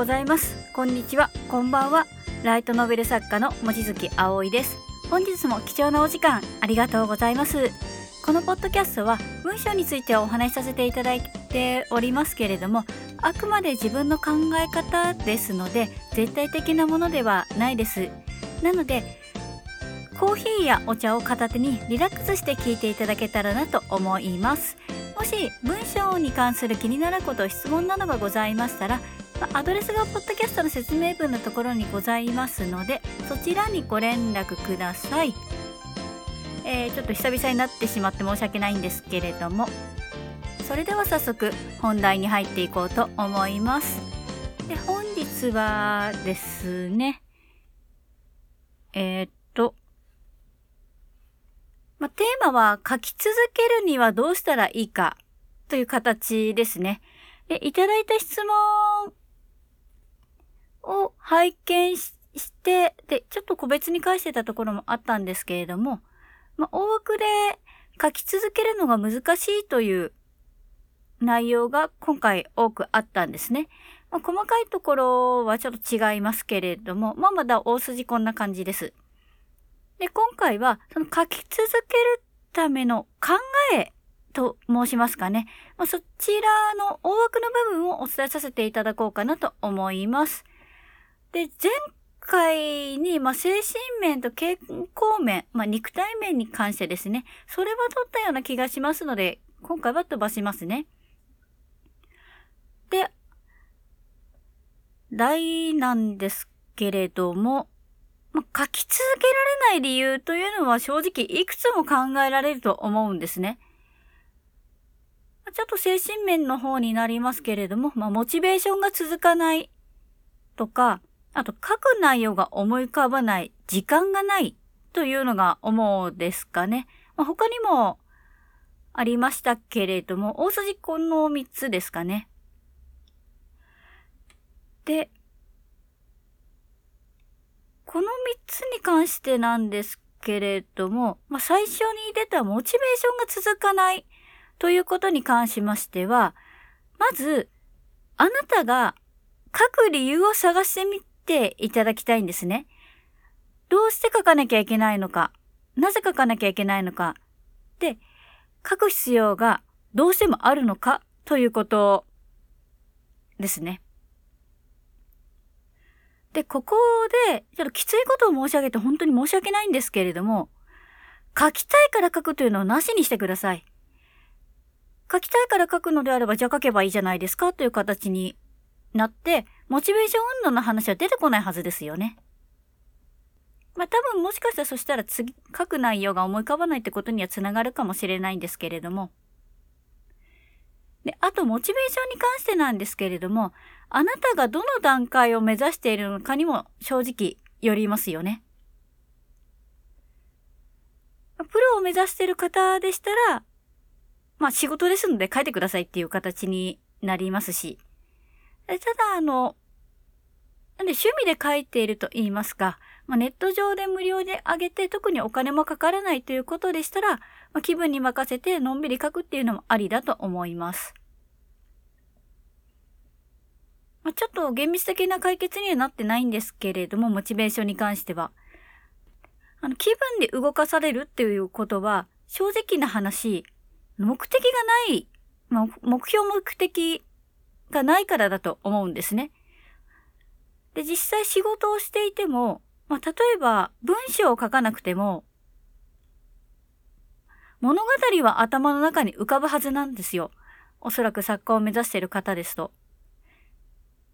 ございます。こんにちは。こんばんは。ライトノベル作家の望月葵です。本日も貴重なお時間ありがとうございます。このポッドキャストは文章についてお話しさせていただいておりますけれどもあくまで自分の考え方ですので絶対的なものではないです。なのでコーヒーやお茶を片手にリラックスして聞いていただけたらなと思います。もし文章に関する気になること質問などがございましたらアドレスがポッドキャストの説明文のところにございますのでそちらにご連絡ください、えー、ちょっと久々になってしまって申し訳ないんですけれどもそれでは早速本題に入っていこうと思いますで本日はですねえー、っとまあ、テーマは書き続けるにはどうしたらいいかという形ですね。で、いただいた質問を拝見して、で、ちょっと個別に返してたところもあったんですけれども、まあ、大枠で書き続けるのが難しいという内容が今回多くあったんですね。まあ、細かいところはちょっと違いますけれども、まあ、まだ大筋こんな感じです。で、今回は、その書き続けるための考えと申しますかね。まあ、そちらの大枠の部分をお伝えさせていただこうかなと思います。で、前回に、まあ、精神面と健康面、まあ、肉体面に関してですね、それは取ったような気がしますので、今回は飛ばしますね。で、題なんですけれども、まあ、書き続けられない理由というのは正直いくつも考えられると思うんですね。ちょっと精神面の方になりますけれども、まあ、モチベーションが続かないとか、あと書く内容が思い浮かばない、時間がないというのが思うですかね。まあ、他にもありましたけれども、大筋この3つですかね。で、この3つに関してなんですけれども、まあ、最初に出たモチベーションが続かないということに関しましては、まず、あなたが書く理由を探してみてていただきたいんですね。どうして書かなきゃいけないのか、なぜ書かなきゃいけないのか、で、書く必要がどうしてもあるのかということですね。で、ここで、ちょっときついことを申し上げて本当に申し訳ないんですけれども、書きたいから書くというのをなしにしてください。書きたいから書くのであれば、じゃあ書けばいいじゃないですかという形になって、モチベーション運動の話は出てこないはずですよね。まあ多分もしかしたらそしたら次、書く内容が思い浮かばないってことにはつながるかもしれないんですけれども。で、あと、モチベーションに関してなんですけれども、あなたがどの段階を目指しているのかにも正直よりますよね。プロを目指している方でしたら、まあ仕事ですので書いてくださいっていう形になりますし、ただあの、なんで趣味で書いていると言いますか、まあ、ネット上で無料で上げて特にお金もかからないということでしたら、まあ、気分に任せてのんびり書くっていうのもありだと思います。まあ、ちょっと厳密的な解決にはなってないんですけれども、モチベーションに関しては。あの、気分で動かされるっていうことは、正直な話、目的がない、まあ、目標目的がないからだと思うんですね。で、実際仕事をしていても、まあ、例えば文章を書かなくても、物語は頭の中に浮かぶはずなんですよ。おそらく作家を目指している方ですと。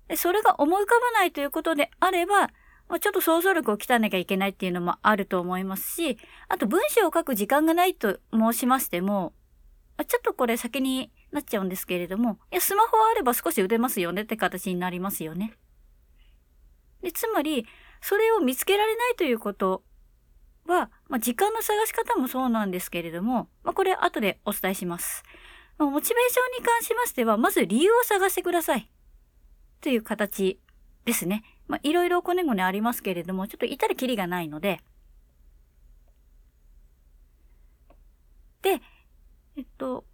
でそれが思い浮かばないということであれば、まあ、ちょっと想像力を鍛えなきゃいけないっていうのもあると思いますし、あと文章を書く時間がないと申しましても、ちょっとこれ先になっちゃうんですけれども、いや、スマホあれば少し打てますよねって形になりますよね。でつまり、それを見つけられないということは、まあ、時間の探し方もそうなんですけれども、まあ、これ後でお伝えします。モチベーションに関しましては、まず理由を探してください。という形ですね。まあ、いろいろこねごねありますけれども、ちょっといたらきりがないので。で、えっと、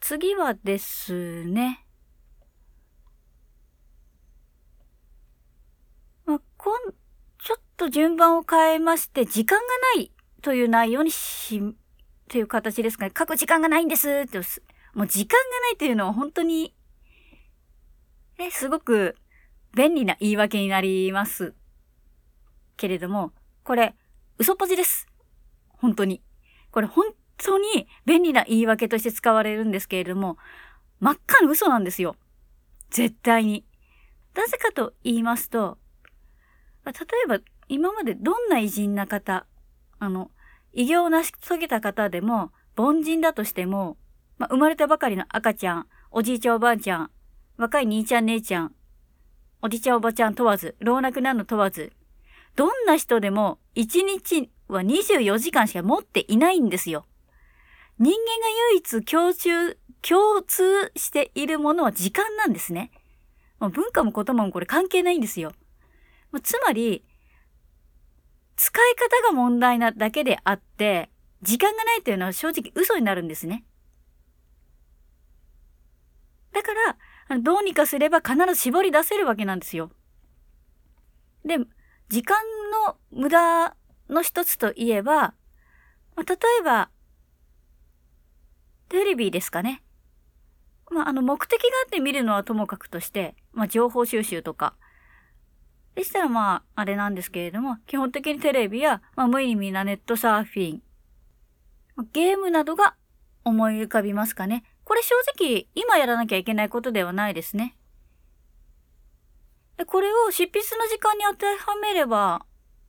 次はですね、と順番を変えまして、時間がないという内容にし、という形ですかね。書く時間がないんですって、もう時間がないというのは本当に、ね、すごく便利な言い訳になります。けれども、これ、嘘っぽじです。本当に。これ本当に便利な言い訳として使われるんですけれども、真っ赤な嘘なんですよ。絶対に。なぜかと言いますと、例えば今までどんな偉人な方、あの、偉業を成し遂げた方でも、凡人だとしても、まあ、生まれたばかりの赤ちゃん、おじいちゃんおばあちゃん、若い兄ちゃん姉ちゃん、おじいちゃんおばちゃん問わず、老若男女問わず、どんな人でも1日は24時間しか持っていないんですよ。人間が唯一共通、共通しているものは時間なんですね。もう文化も言葉もこれ関係ないんですよ。つまり、使い方が問題なだけであって、時間がないというのは正直嘘になるんですね。だから、どうにかすれば必ず絞り出せるわけなんですよ。で、時間の無駄の一つといえば、まあ、例えば、テレビですかね。まあ、あの、目的があって見るのはともかくとして、まあ、情報収集とか、でしたらまあ、あれなんですけれども、基本的にテレビや、まあ、無意味なネットサーフィン、ゲームなどが思い浮かびますかね。これ正直、今やらなきゃいけないことではないですね。でこれを執筆の時間に当てはめれば、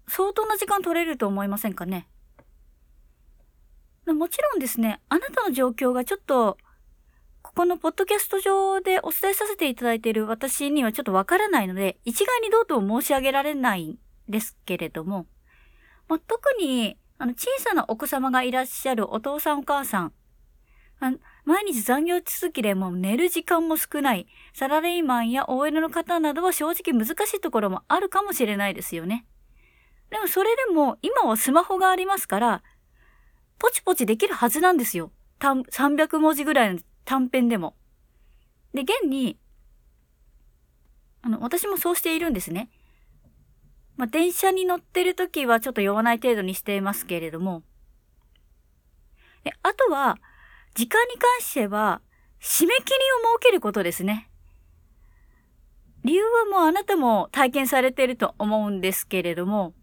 相当な時間取れると思いませんかね。もちろんですね、あなたの状況がちょっとこのポッドキャスト上でお伝えさせていただいている私にはちょっとわからないので、一概にどうとも申し上げられないんですけれども、まあ、特にあの小さなお子様がいらっしゃるお父さんお母さん、毎日残業続きでもう寝る時間も少ない、サラリーマンや OL の方などは正直難しいところもあるかもしれないですよね。でもそれでも今はスマホがありますから、ポチポチできるはずなんですよ。300文字ぐらいの短編でも。で、現に、あの、私もそうしているんですね。まあ、電車に乗ってる時はちょっと酔わない程度にしていますけれども。で、あとは、時間に関しては、締め切りを設けることですね。理由はもうあなたも体験されていると思うんですけれども、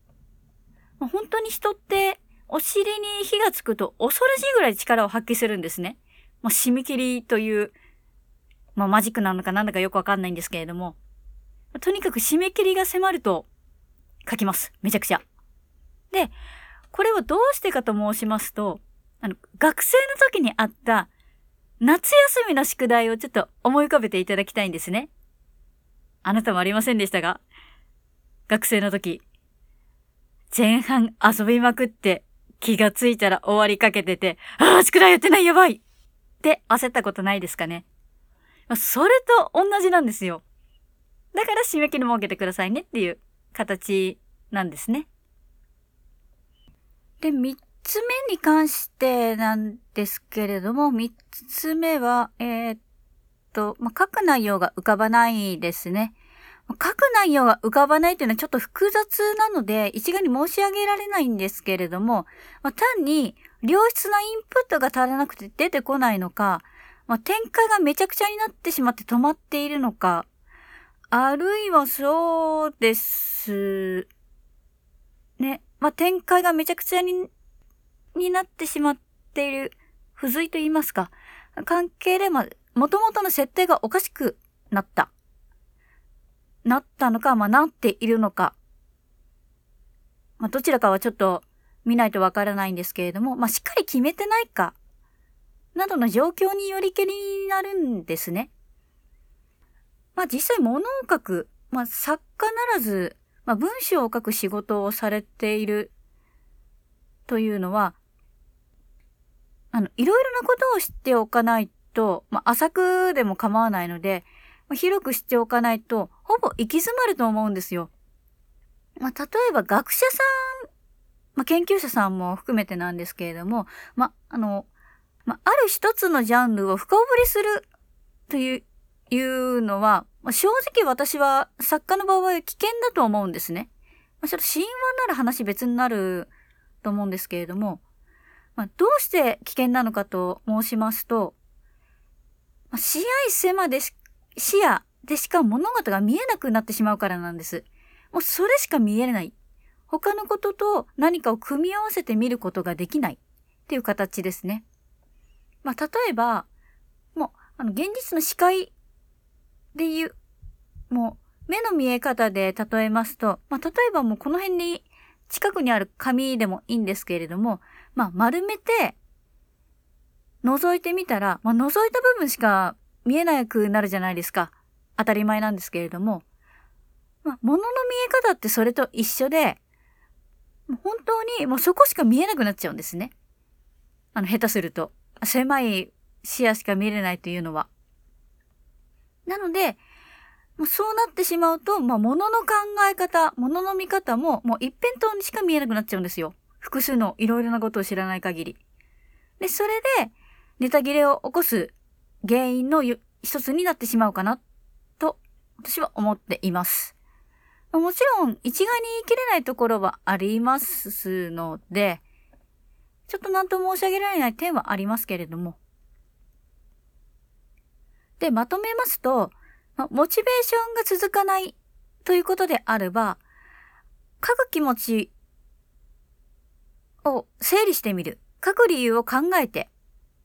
本当に人ってお尻に火がつくと恐ろしいぐらい力を発揮するんですね。まあ、締め切りという、まあ、マジックなのかなんだかよくわかんないんですけれども、とにかく締め切りが迫ると書きます。めちゃくちゃ。で、これをどうしてかと申しますと、あの、学生の時にあった夏休みの宿題をちょっと思い浮かべていただきたいんですね。あなたもありませんでしたが、学生の時、前半遊びまくって気がついたら終わりかけてて、ああ、宿題やってないやばいって焦ったことないですかね。それと同じなんですよ。だから締め切り設けてくださいねっていう形なんですね。で、三つ目に関してなんですけれども、三つ目は、えー、っと、まあ、書く内容が浮かばないですね。書く内容が浮かばないというのはちょっと複雑なので、一概に申し上げられないんですけれども、まあ、単に良質なインプットが足らなくて出てこないのか、まあ、展開がめちゃくちゃになってしまって止まっているのか、あるいはそうです。ね。まあ、展開がめちゃくちゃに、になってしまっている、不随と言いますか、関係で、まあ、元々の設定がおかしくなった。なったのか、まあ、なっているのか。まあ、どちらかはちょっと見ないとわからないんですけれども、まあ、しっかり決めてないか、などの状況によりけりになるんですね。まあ、実際物を書く、まあ、作家ならず、まあ、文章を書く仕事をされているというのは、あの、いろいろなことを知っておかないと、まあ、浅くでも構わないので、まあ、広く知っておかないと、ほぼ行き詰まると思うんですよ。まあ、例えば学者さん、まあ、研究者さんも含めてなんですけれども、まあ、の、まあ、る一つのジャンルを深掘りするという、いうのは、まあ、正直私は作家の場合は危険だと思うんですね。まあ、ちょっと神話なら話別になると思うんですけれども、まあ、どうして危険なのかと申しますと、まあ、視野狭でし、視野でしか物事が見えなくなってしまうからなんです。もうそれしか見えない。他のことと何かを組み合わせて見ることができないっていう形ですね。まあ、例えば、もう、あの、現実の視界で言う、もう、目の見え方で例えますと、まあ、例えばもうこの辺に、近くにある紙でもいいんですけれども、まあ、丸めて、覗いてみたら、まあ、覗いた部分しか見えなくなるじゃないですか。当たり前なんですけれども、まあ、物の見え方ってそれと一緒で、本当にもうそこしか見えなくなっちゃうんですね。あの、下手すると。狭い視野しか見れないというのは。なので、もうそうなってしまうと、まあ、物の考え方、物の見方も、もう一辺倒にしか見えなくなっちゃうんですよ。複数のいろいろなことを知らない限り。で、それで、ネタ切れを起こす原因の一つになってしまうかな、と、私は思っています。もちろん、一概に言い切れないところはありますので、ちょっと何と申し上げられない点はありますけれども。で、まとめますと、モチベーションが続かないということであれば、書く気持ちを整理してみる。書く理由を考えて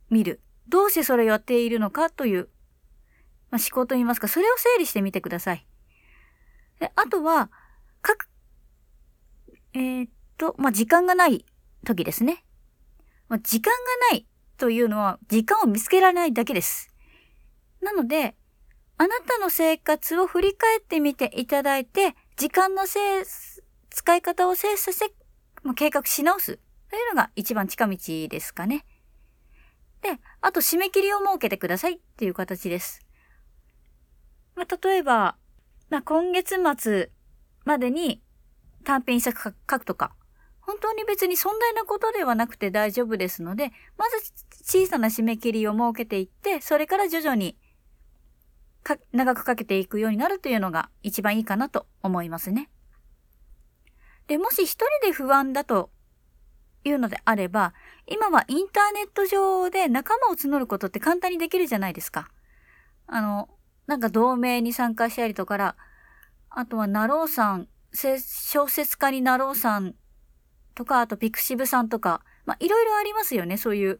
みる。どうしてそれをやっているのかという、まあ、思考といいますか、それを整理してみてください。であとは、書く、えー、っと、まあ、時間がない時ですね。まあ、時間がないというのは、時間を見つけられないだけです。なので、あなたの生活を振り返ってみていただいて、時間のせい、使い方を精査して、まあ、計画し直すというのが一番近道ですかね。で、あと締め切りを設けてくださいっていう形です。まあ、例えば、まあ、今月末までに短編一作書くとか、本当に別に尊大なことではなくて大丈夫ですので、まず小さな締め切りを設けていって、それから徐々に長くかけていくようになるというのが一番いいかなと思いますね。で、もし一人で不安だというのであれば、今はインターネット上で仲間を募ることって簡単にできるじゃないですか。あの、なんか同盟に参加したりとか、あとはなろうさん、小説家になろうさんとか、あとピクシブさんとか、まあいろいろありますよね、そういう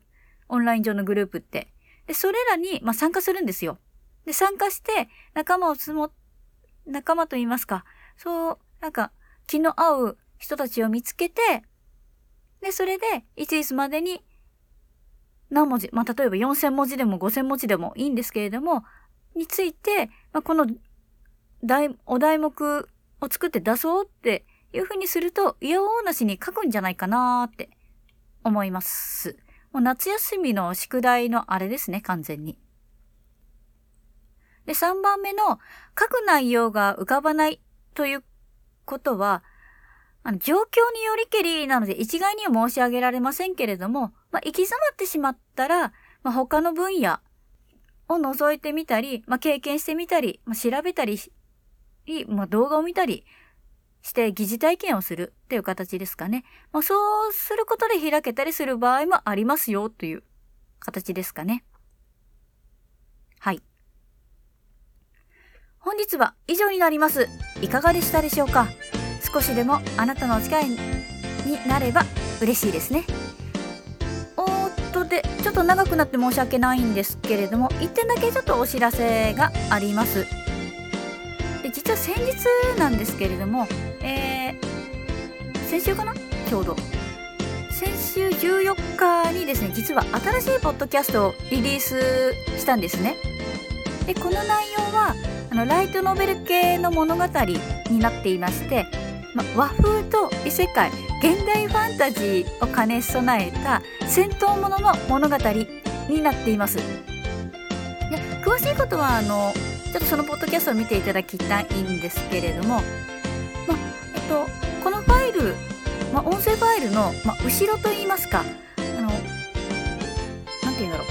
オンライン上のグループって。で、それらに、まあ、参加するんですよ。で、参加して仲間をつも、仲間と言いますか、そう、なんか気の合う人たちを見つけて、で、それで、いついつまでに何文字、まあ、例えば4000文字でも5000文字でもいいんですけれども、について、まあ、この題、お題目を作って出そうっていうふうにすると、いやおうなしに書くんじゃないかなって思います。もう夏休みの宿題のあれですね、完全に。で、3番目の書く内容が浮かばないということは、あの、状況によりけりなので一概には申し上げられませんけれども、まあ、行き詰まってしまったら、まあ、他の分野を覗いてみたり、まあ、経験してみたり、まあ、調べたりまあ、動画を見たりして疑似体験をするっていう形ですかね。まあ、そうすることで開けたりする場合もありますよという形ですかね。はい。本日は以上になります。いかがでしたでしょうか？少しでもあなたのお力になれば嬉しいですね。でちょっと長くなって申し訳ないんですけれども1点だけちょっとお知らせがあります。で実は先日なんですけれども、えー、先週かな？ちょうど。先週14日にですね実は新しいポッドキャストをリリースしたんですね。でこの内容はあのライトノベル系の物語になっていまして、ま、和風と異世界現代ファンタジーを兼ね備えた戦闘ものの物語になっています。で詳しいことはあのちょっとそのポッドキャストを見ていただきたいんですけれども、まえっと、このファイル、ま音声ファイルの、ま後ろといいますかあの何て言うんだろう、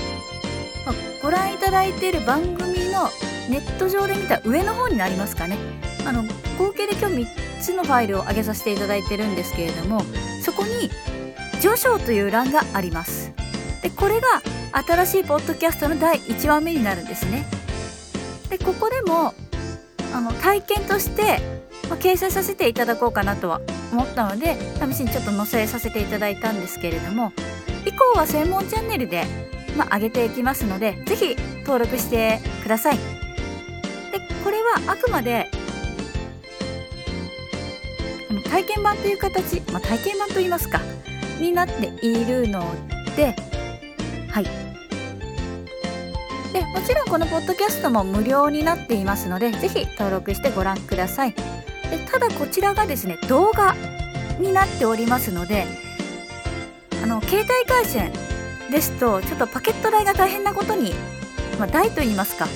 まご覧いただいている番組のネット上で見た上の方になりますかねあの合計で今日つのファイルを上げさせていただいてるんですけれどもそこに序章という欄があります。でこれが新しいポッドキャストの第1話目になるんですね。でここでもあの体験として、まあ、掲載させていただこうかなとは思ったので試しにちょっと載せさせていただいたんですけれども以降は専門チャンネルで、まあ、上げていきますので是非登録してください。でこれはあくまで体験版という形、まあ、体験版といいますかになっているのではい。でもちろんこのポッドキャストも無料になっていますので是非登録してご覧ください。でただこちらがですね動画になっておりますのであの携帯回線ですとちょっとパケット代が大変なことに、まあ、代と言いますか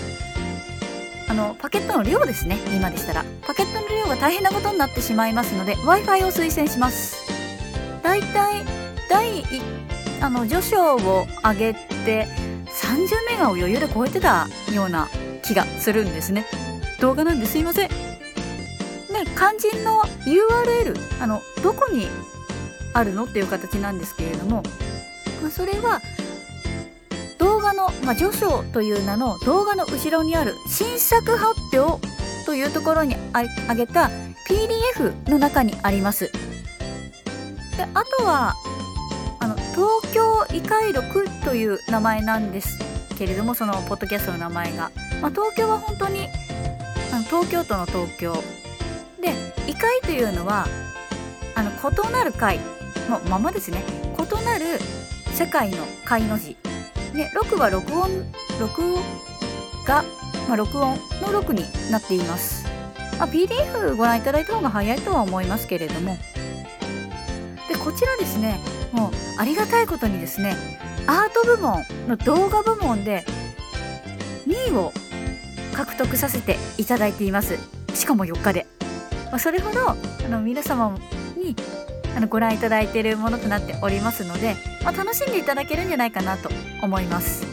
あのパケットの量ですね今でしたら。パケットの量が大変なことになってしまいますので w i f i を推薦します。だいたい第1あの序章を上げて30メガを余裕で超えてたような気がするんですね。動画なんですいません。で肝心の URL あのどこにあるのっていう形なんですけれども、ま、それは動画の、まあ、序章という名の動画の後ろにある新作発表というところにあげた PDF の中にあります。であとはあの東京異界録という名前なんですけれどもそのポッドキャストの名前が、まあ、東京は本当にあの東京都の東京。で異界というのはあの異なる界のままですね。異なる世界の界の字。で録は録音録が、まあ、録音の録になっています、まあ、PDF ご覧いただいた方が早いとは思いますけれども。でこちらですねもうありがたいことにですねアート部門の動画部門で2位を獲得させていただいています。しかも4日で、まあ、それほどあの皆様にあのご覧いただいているものとなっておりますので、まあ、楽しんでいただけるんじゃないかなと思います。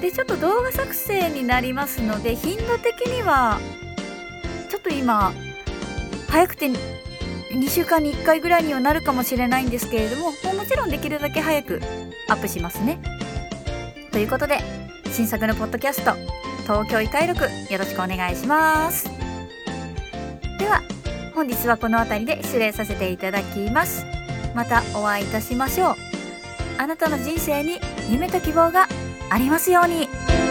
でちょっと動画作成になりますので頻度的にはちょっと今早くて2週間に1回ぐらいにはなるかもしれないんですけれどももちろんできるだけ早くアップしますね。ということで新作のポッドキャスト東京異界録よろしくお願いします。本日はこの辺りで失礼させていただきますまたお会いいたしましょうあなたの人生に夢と希望がありますように。